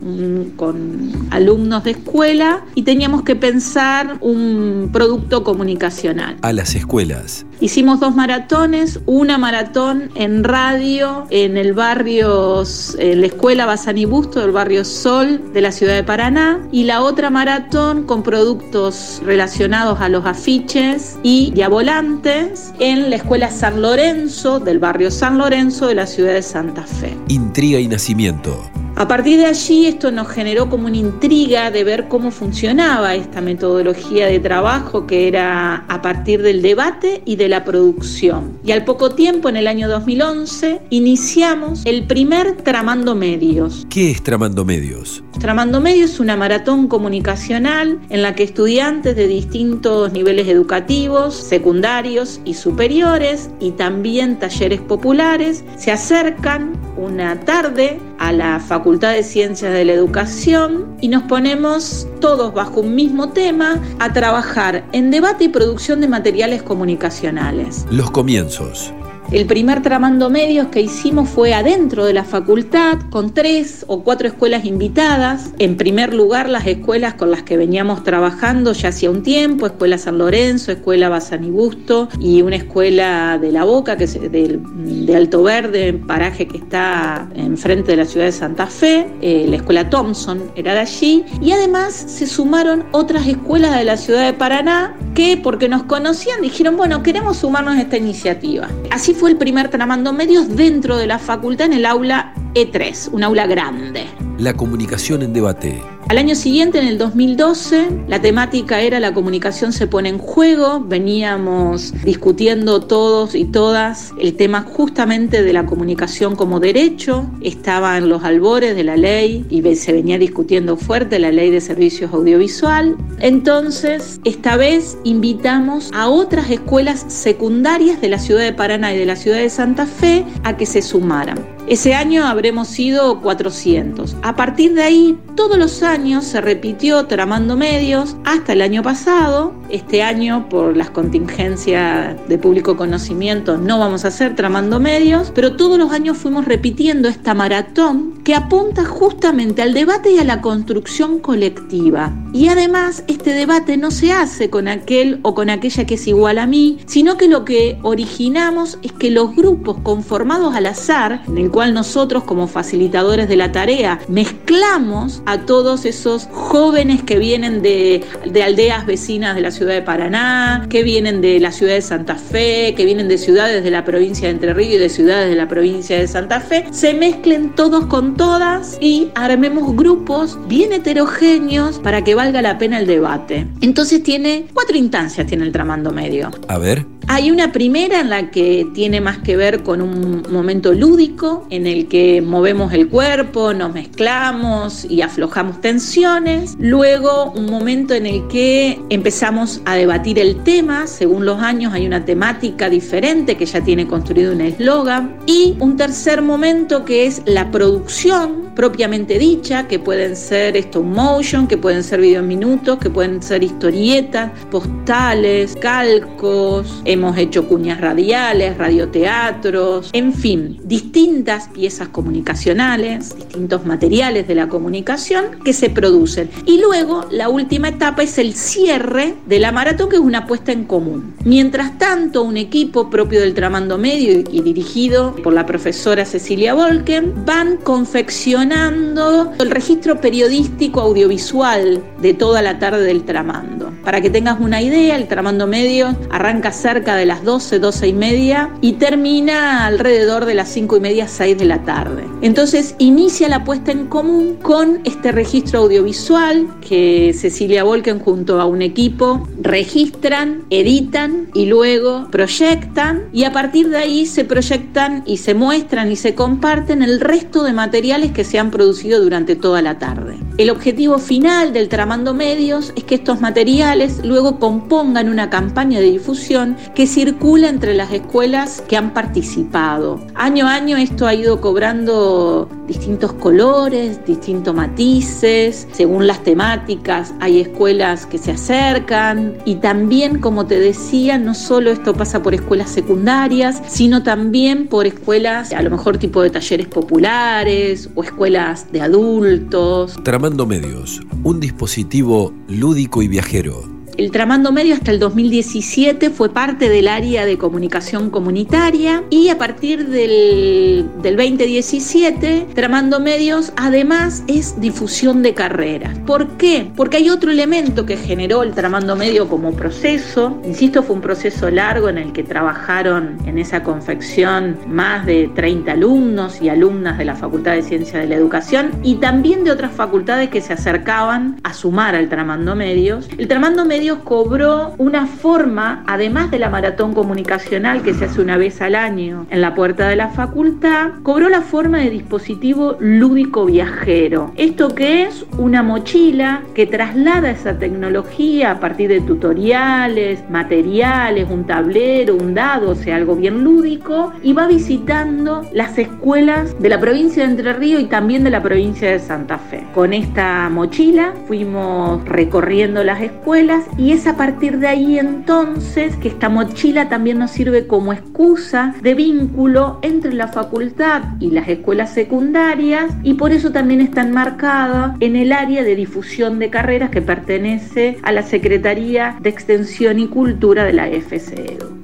con alumnos de escuela y teníamos que pensar un producto comunicacional. A las escuelas. Hicimos dos maratones, una maratón en radio en el barrio, en la escuela Bazán Busto del barrio Sol de la ciudad de Paraná y la otra maratón con productos relacionados a los afiches y diabolantes en la escuela San Lorenzo del barrio San Lorenzo de la ciudad de Santa Fe. Intriga y nacimiento. A partir de allí esto nos generó como una intriga de ver cómo funcionaba esta metodología de trabajo que era a partir del debate y de la producción. Y al poco tiempo, en el año 2011, iniciamos el primer Tramando Medios. ¿Qué es Tramando Medios? Tramando Medios es una maratón comunicacional en la que estudiantes de distintos niveles educativos, secundarios y superiores, y también talleres populares, se acercan una tarde a la Facultad de Ciencias de la Educación y nos ponemos todos bajo un mismo tema a trabajar en debate y producción de materiales comunicacionales. Los comienzos. El primer tramando medios que hicimos fue adentro de la facultad con tres o cuatro escuelas invitadas. En primer lugar, las escuelas con las que veníamos trabajando ya hacía un tiempo, Escuela San Lorenzo, Escuela Busto y una escuela de La Boca, que es de, Alto Verde, paraje que está enfrente de la ciudad de Santa Fe. Eh, la Escuela Thompson era de allí. Y además se sumaron otras escuelas de la ciudad de Paraná que, porque nos conocían, dijeron, bueno, queremos sumarnos a esta iniciativa. Así fue el primer Tramando Medios dentro de la facultad en el aula E3, un aula grande. La comunicación en debate. Al año siguiente, en el 2012, la temática era la comunicación se pone en juego. Veníamos discutiendo todos y todas el tema justamente de la comunicación como derecho. Estaba en los albores de la ley y se venía discutiendo fuerte la ley de servicios audiovisual. Entonces, esta vez invitamos a otras escuelas secundarias de la ciudad de Paraná y de la ciudad de Santa Fe a que se sumaran. Ese año habremos sido 400. A partir de ahí, todos los años se repitió Tramando Medios hasta el año pasado. Este año, por las contingencias de público conocimiento, no vamos a hacer Tramando Medios, pero todos los años fuimos repitiendo esta maratón que apunta justamente al debate y a la construcción colectiva. Y además, este debate no se hace con aquel o con aquella que es igual a mí, sino que lo que originamos es que los grupos conformados al azar, en el cual nosotros como facilitadores de la tarea mezclamos a todos esos jóvenes que vienen de, aldeas vecinas de la ciudad de Paraná, que vienen de la ciudad de Santa Fe, que vienen de ciudades de la provincia de Entre Ríos y de ciudades de la provincia de Santa Fe, se mezclen todos con todas y armemos grupos bien heterogéneos para que valga la pena el debate. Entonces tiene cuatro instancias, tiene el tramando medio. A ver. Hay una primera en la que tiene más que ver con un momento lúdico, en el que movemos el cuerpo, nos mezclamos y aflojamos tensiones. Luego un momento en el que empezamos a debatir el tema, según los años hay una temática diferente que ya tiene construido un eslogan. Y un tercer momento que es la producción propiamente dicha, que pueden ser stop motion, que pueden ser video minutos, que pueden ser historietas, postales, calcos, hemos hecho cuñas radiales, radioteatros, en fin, distintas piezas comunicacionales, distintos materiales de la comunicación que se producen. Y luego la última etapa es el cierre de la maratón, que es una puesta en común. Mientras tanto, un equipo propio del Tramando Medio y dirigido por la profesora Cecilia Volken van confeccionando gestionando el registro periodístico audiovisual de toda la tarde del tramando. Para que tengas una idea, el tramando medio arranca cerca de las 12, 12 y media y termina alrededor de las 5 y media, 6 de la tarde. Entonces inicia la puesta en común con este registro audiovisual que Cecilia Volken junto a un equipo registran, editan y luego proyectan y a partir de ahí se proyectan y se muestran y se comparten el resto de materiales que se han producido durante toda la tarde. El objetivo final del Tramando Medios es que estos materiales luego compongan una campaña de difusión que circula entre las escuelas que han participado. Año a año esto ha ido cobrando distintos colores, distintos matices, según las temáticas. Hay escuelas que se acercan y también, como te decía, no solo esto pasa por escuelas secundarias, sino también por escuelas, a lo mejor tipo de talleres populares o escuelas de adultos. Tramando Medios, un dispositivo lúdico y viajero el Tramando Medio hasta el 2017 fue parte del área de comunicación comunitaria y a partir del, 2017 Tramando Medios además es difusión de carreras. ¿Por qué? Porque hay otro elemento que generó el Tramando Medio como proceso. Insisto, fue un proceso largo en el que trabajaron en esa confección más de 30 alumnos y alumnas de la Facultad de Ciencias de la Educación y también de otras facultades que se acercaban a sumar al Tramando Medios. El Tramando Cobró una forma, además de la maratón comunicacional que se hace una vez al año en la puerta de la facultad, cobró la forma de dispositivo lúdico viajero. Esto que es una mochila que traslada esa tecnología a partir de tutoriales, materiales, un tablero, un dado, o sea, algo bien lúdico, y va visitando las escuelas de la provincia de Entre Ríos y también de la provincia de Santa Fe. Con esta mochila fuimos recorriendo las escuelas y es a partir de ahí entonces que esta mochila también nos sirve como excusa de vínculo entre la facultad y las escuelas secundarias y por eso también está enmarcada en el área de difusión de carreras que pertenece a la Secretaría de Extensión y Cultura de la FCEDU.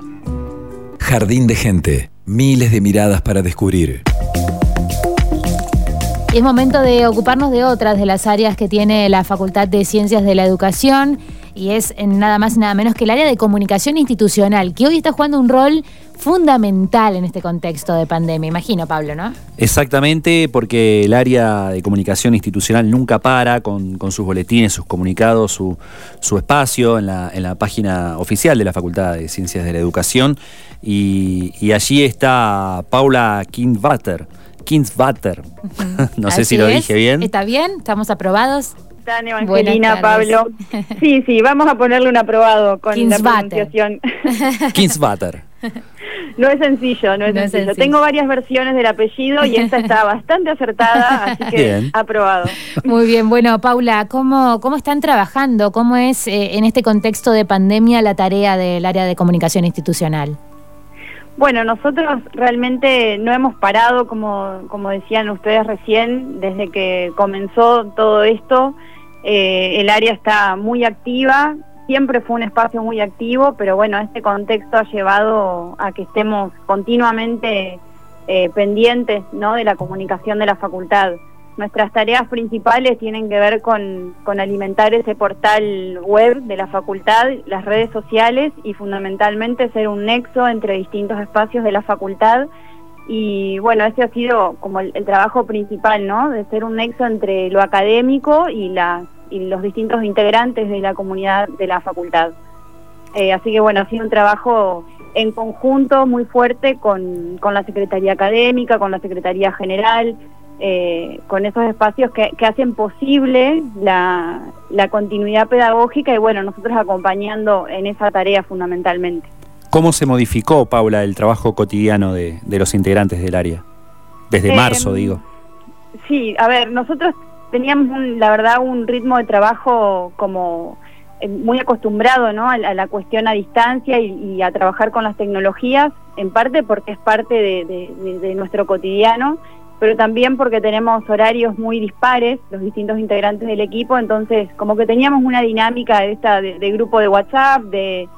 Jardín de gente, miles de miradas para descubrir. es momento de ocuparnos de otras de las áreas que tiene la Facultad de Ciencias de la Educación y es en nada más y nada menos que el área de comunicación institucional, que hoy está jugando un rol fundamental en este contexto de pandemia, imagino, Pablo, ¿no? Exactamente, porque el área de comunicación institucional nunca para con, sus boletines, sus comunicados, su, espacio en la, en la, página oficial de la Facultad de Ciencias de la Educación. Y, allí está Paula Kinsvater. Kinsvater. no sé si lo dije bien. ¿Está bien? ¿Estamos aprobados? Están, Evangelina, Pablo? Sí, sí, vamos a ponerle un aprobado con la pronunciación. Kinsvater. No es sencillo, no es, sencillo. Tengo varias versiones del apellido y esta está bastante acertada, así que aprobado. Muy bien, bueno, Paula, ¿cómo, cómo están trabajando? ¿Cómo es eh, en este contexto de pandemia la tarea del área de comunicación institucional? Bueno, nosotros realmente no hemos parado, como, como decían ustedes recién, desde que comenzó todo esto. Eh, el área está muy activa, siempre fue un espacio muy activo, pero bueno, este contexto ha llevado a que estemos continuamente eh, pendientes ¿no? de la comunicación de la facultad. Nuestras tareas principales tienen que ver con, con, alimentar ese portal web de la facultad, las redes sociales y fundamentalmente ser un nexo entre distintos espacios de la facultad. Y bueno, ese ha sido como el, trabajo principal, ¿no? De ser un nexo entre lo académico y las y los distintos integrantes de la comunidad de la facultad. Eh, así que bueno, ha sido un trabajo en conjunto muy fuerte con, con la Secretaría Académica, con la Secretaría General, eh, con esos espacios que, que hacen posible la, la, continuidad pedagógica y bueno, nosotros acompañando en esa tarea fundamentalmente. ¿Cómo se modificó, Paula, el trabajo cotidiano de, de los integrantes del área? Desde em, marzo, digo. Sí, a ver, nosotros teníamos, la verdad, un ritmo de trabajo como eh, muy acostumbrado ¿no? a, la cuestión a distancia y, a trabajar con las tecnologías, en parte porque es parte de, nuestro cotidiano, pero también porque tenemos horarios muy dispares, los distintos integrantes del equipo, entonces como que teníamos una dinámica de, esta, de, grupo de WhatsApp, de,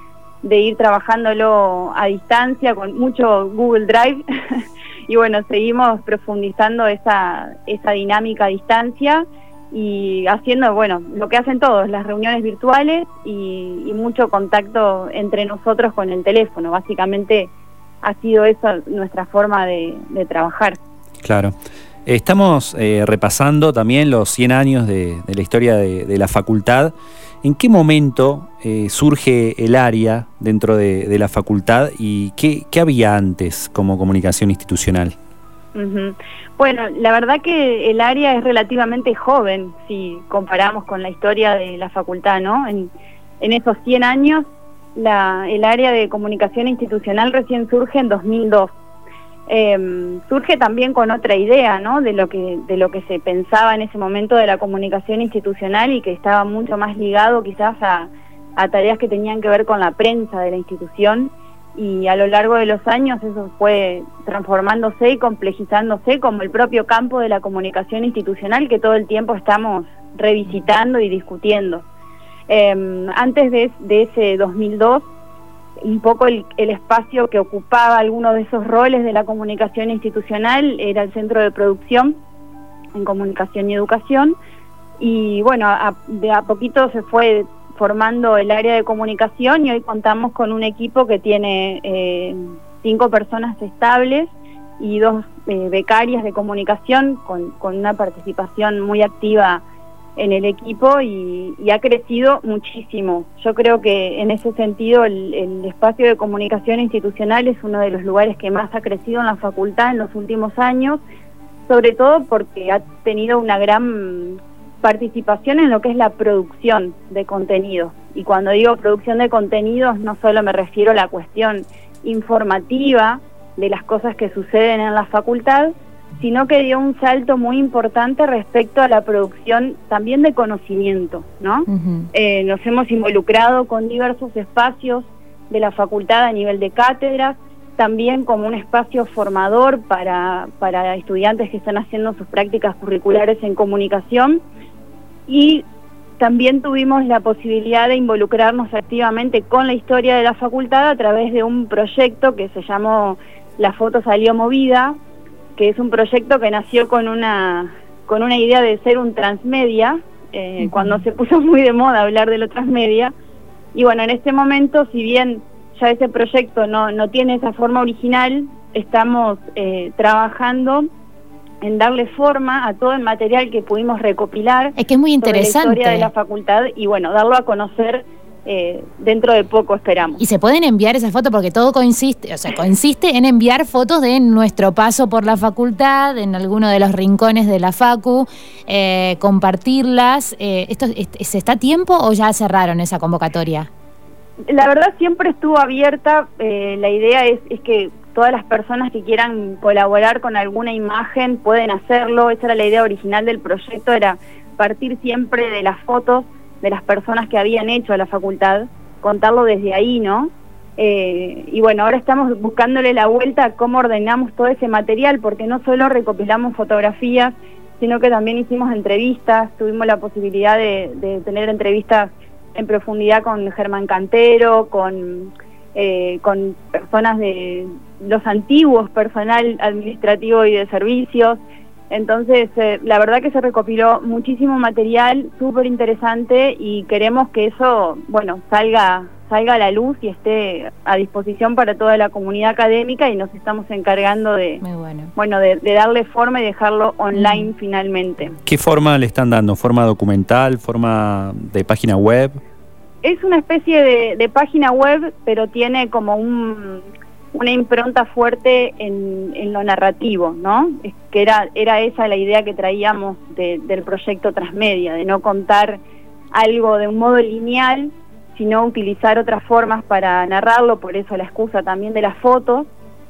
de ir trabajándolo a distancia con mucho Google Drive. y bueno, seguimos profundizando esa, esa dinámica a distancia y haciendo, bueno, lo que hacen todos, las reuniones virtuales y, mucho contacto entre nosotros con el teléfono. Básicamente ha sido esa nuestra forma de, trabajar. Claro. Estamos eh, repasando también los 100 años de, la historia de, la facultad. ¿En qué momento eh, surge el área dentro de, la facultad y qué, había antes como comunicación institucional? Bueno, la verdad que el área es relativamente joven si comparamos con la historia de la facultad, ¿no? En, esos 100 años, la, el área de comunicación institucional recién surge en 2002. Em, surge también con otra idea, ¿no? De lo que de lo que se pensaba en ese momento de la comunicación institucional y que estaba mucho más ligado quizás a, tareas que tenían que ver con la prensa de la institución y a lo largo de los años eso fue transformándose y complejizándose como el propio campo de la comunicación institucional que todo el tiempo estamos revisitando y discutiendo. Em, antes de, ese 2002, un poco el, espacio que ocupaba alguno de esos roles de la comunicación institucional era el centro de producción en comunicación y educación. Y bueno, de a poquito se fue formando el área de comunicación y hoy contamos con un equipo que tiene eh, cinco personas estables y dos eh, becarias de comunicación con, una participación muy activa en el equipo y, ha crecido muchísimo. Yo creo que en ese sentido el, el, espacio de comunicación institucional es uno de los lugares que más ha crecido en la facultad en los últimos años, sobre todo porque ha tenido una gran participación en lo que es la producción de contenidos. Y cuando digo producción de contenidos, no solo me refiero a la cuestión informativa de las cosas que suceden en la facultad, sino que dio un salto muy importante respecto a la producción también de conocimiento, ¿no? Eh, nos hemos involucrado con diversos espacios de la facultad a nivel de cátedras, también como un espacio formador para, para estudiantes que están haciendo sus prácticas curriculares en comunicación y también tuvimos la posibilidad de involucrarnos activamente con la historia de la facultad a través de un proyecto que se llamó La foto salió movida, que es un proyecto que nació con una, con una idea de ser un transmedia, eh, cuando se puso muy de moda hablar de lo transmedia. Y bueno, en este momento, si bien ya ese proyecto no, no tiene esa forma original, estamos eh, trabajando en darle forma a todo el material que pudimos recopilar. Es que es muy interesante. la historia de la facultad y bueno, darlo a conocer eh, dentro de poco esperamos. Y se pueden enviar esas fotos porque todo consiste, o sea, consiste en enviar fotos de nuestro paso por la facultad, en alguno de los rincones de la facu, eh, compartirlas. Eh, ¿Esto se está a tiempo o ya cerraron esa convocatoria? La verdad siempre estuvo abierta. la idea es, es que todas las personas que quieran colaborar con alguna imagen pueden hacerlo. Esa era la idea original del proyecto, era partir siempre de las fotos de las personas que habían hecho a la facultad, contarlo desde ahí, ¿no? Eh, y bueno, ahora estamos buscándole la vuelta a cómo ordenamos todo ese material, porque no solo recopilamos fotografías, sino que también hicimos entrevistas, tuvimos la posibilidad de, tener entrevistas en profundidad con Germán Cantero, con eh, con personas de los antiguos, personal administrativo y de servicios. Entonces, eh, la verdad que se recopiló muchísimo material, súper interesante y queremos que eso, bueno, salga salga a la luz y esté a disposición para toda la comunidad académica y nos estamos encargando de bueno, de, darle forma y dejarlo online finalmente. ¿Qué forma le están dando? ¿Forma documental? ¿Forma de página web? Es una especie de, página web, pero tiene como un, una impronta fuerte en, lo narrativo, ¿no? Es que era, era esa la idea que traíamos del proyecto Transmedia, de no contar algo de un modo lineal, sino utilizar otras formas para narrarlo, por eso la excusa también de las fotos.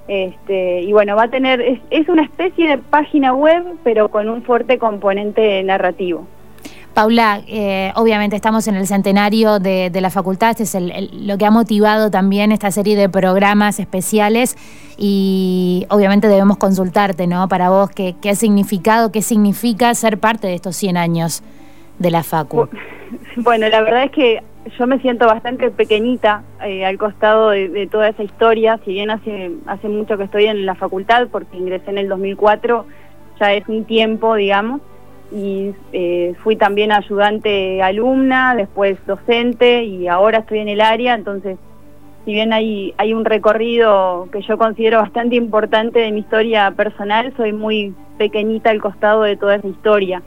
Este, y bueno, va a tener, es, es una especie de página web, pero con un fuerte componente narrativo. Paula, eh, obviamente estamos en el centenario de, la facultad, este es lo que ha motivado también esta serie de programas especiales y obviamente debemos consultarte, ¿no? Para vos, ¿qué, ha significado, qué significa ser parte de estos 100 años de la facu? Bueno, la verdad es que yo me siento bastante pequeñita eh, al costado de, toda esa historia, si bien hace, hace mucho que estoy en la facultad, porque ingresé en el 2004, ya es un tiempo, digamos, y eh, fui también ayudante alumna, después docente y ahora estoy en el área, entonces si bien hay, hay un recorrido que yo considero bastante importante de mi historia personal, soy muy pequeñita al costado de toda esa historia.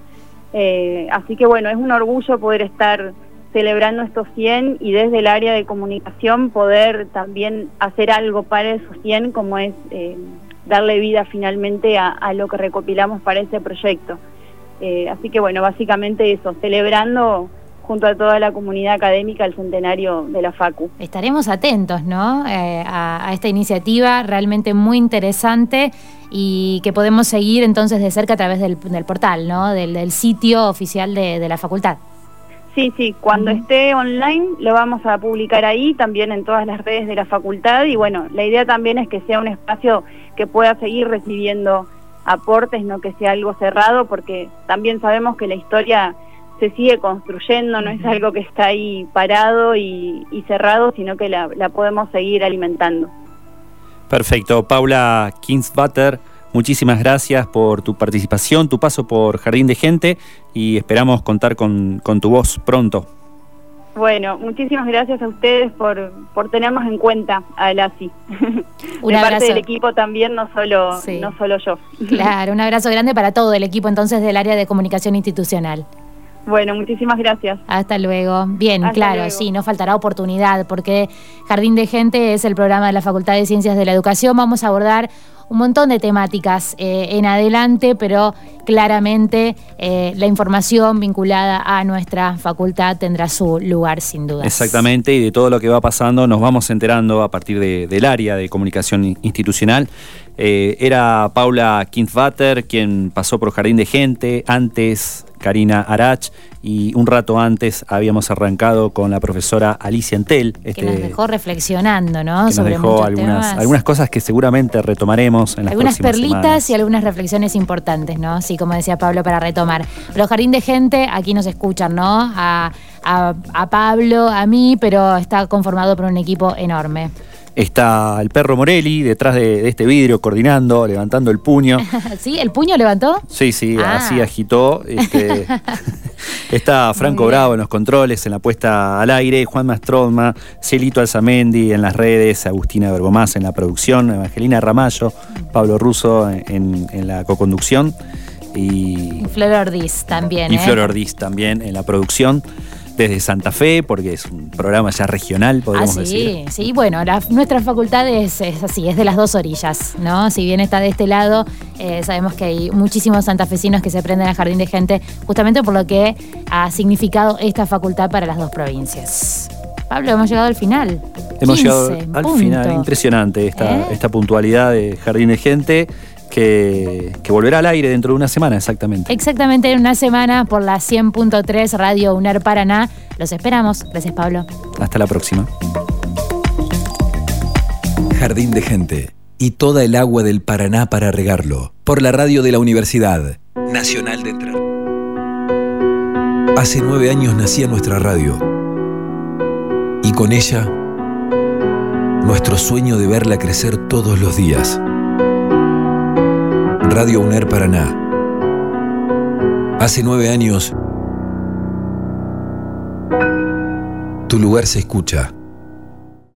Eh, así que bueno, es un orgullo poder estar celebrando estos 100 y desde el área de comunicación poder también hacer algo para esos 100 como es eh, darle vida finalmente a, lo que recopilamos para ese proyecto. Eh, así que bueno, básicamente eso, celebrando junto a toda la comunidad académica el centenario de la FACU. Estaremos atentos ¿no? Eh, a, esta iniciativa realmente muy interesante y que podemos seguir entonces de cerca a través del, portal, ¿no? del, sitio oficial de la facultad. Sí, sí, cuando esté online lo vamos a publicar ahí, también en todas las redes de la facultad y bueno, la idea también es que sea un espacio que pueda seguir recibiendo aportes, no que sea algo cerrado, porque también sabemos que la historia se sigue construyendo, no es algo que está ahí parado y, cerrado, sino que la, la podemos seguir alimentando. Perfecto, Paula Kingsbutter Muchísimas gracias por tu participación, tu paso por Jardín de Gente y esperamos contar con, tu voz pronto. Bueno, muchísimas gracias a ustedes por, por tenernos en cuenta a ASI. Un de parte del equipo también, no solo, no solo yo. Claro, un abrazo grande para todo el equipo entonces del área de comunicación institucional. Bueno, muchísimas gracias. Hasta luego. Bien, claro, sí, no faltará oportunidad porque Jardín de Gente es el programa de la Facultad de Ciencias de la Educación. Vamos a abordar un montón de temáticas eh, en adelante, pero claramente eh, la información vinculada a nuestra facultad tendrá su lugar sin duda. Exactamente, y de todo lo que va pasando nos vamos enterando a partir del área de comunicación institucional. Eh, era Paula Kinzvater quien pasó por Jardín de Gente, antes Karina Arach y un rato antes habíamos arrancado con la profesora Alicia Entel. que nos este, dejó reflexionando, ¿no? Sobre nos dejó algunas, algunas cosas que seguramente retomaremos en las Algunas perlitas y algunas reflexiones importantes, ¿no? Sí, como decía Pablo, para retomar. Pero Jardín de Gente, aquí nos escuchan, ¿no? A, a Pablo, a mí, pero está conformado por un equipo enorme. Está el perro Morelli detrás de, este vidrio coordinando, levantando el puño. ¿Sí? ¿El puño levantó? Sí, sí, ah. así agitó. Este, está Franco Bravo en los controles, en la puesta al aire, Juan Mastroma, Celito Alzamendi en las redes, Agustina Bergomás en la producción, Evangelina Ramallo, Pablo Russo en, la coconducción. Y, Flor Ordiz también. Y ¿eh? Flor Ordiz también en la producción desde Santa Fe, porque es un programa ya regional, podemos ah, sí, decir. Sí, bueno, nuestra facultad es, así, es de las dos orillas, ¿no? Si bien está de este lado, eh, sabemos que hay muchísimos santafesinos que se prenden al jardín de gente, justamente por lo que ha significado esta facultad para las dos provincias. Pablo, hemos llegado al final. Hemos llegado al final, impresionante esta, ¿Eh? esta puntualidad de Jardín de Gente que, volverá al aire dentro de una semana, exactamente. Exactamente, en una semana por la 100.3 Radio UNER Paraná. Los esperamos. Gracias, Pablo. Hasta la próxima. Jardín de Gente y toda el agua del Paraná para regarlo. Por la radio de la Universidad Nacional de Entre Hace nueve años nacía nuestra radio. Y con ella, nuestro sueño de verla crecer todos los días. Radio UNER Paraná. Hace nueve años, tu lugar se escucha.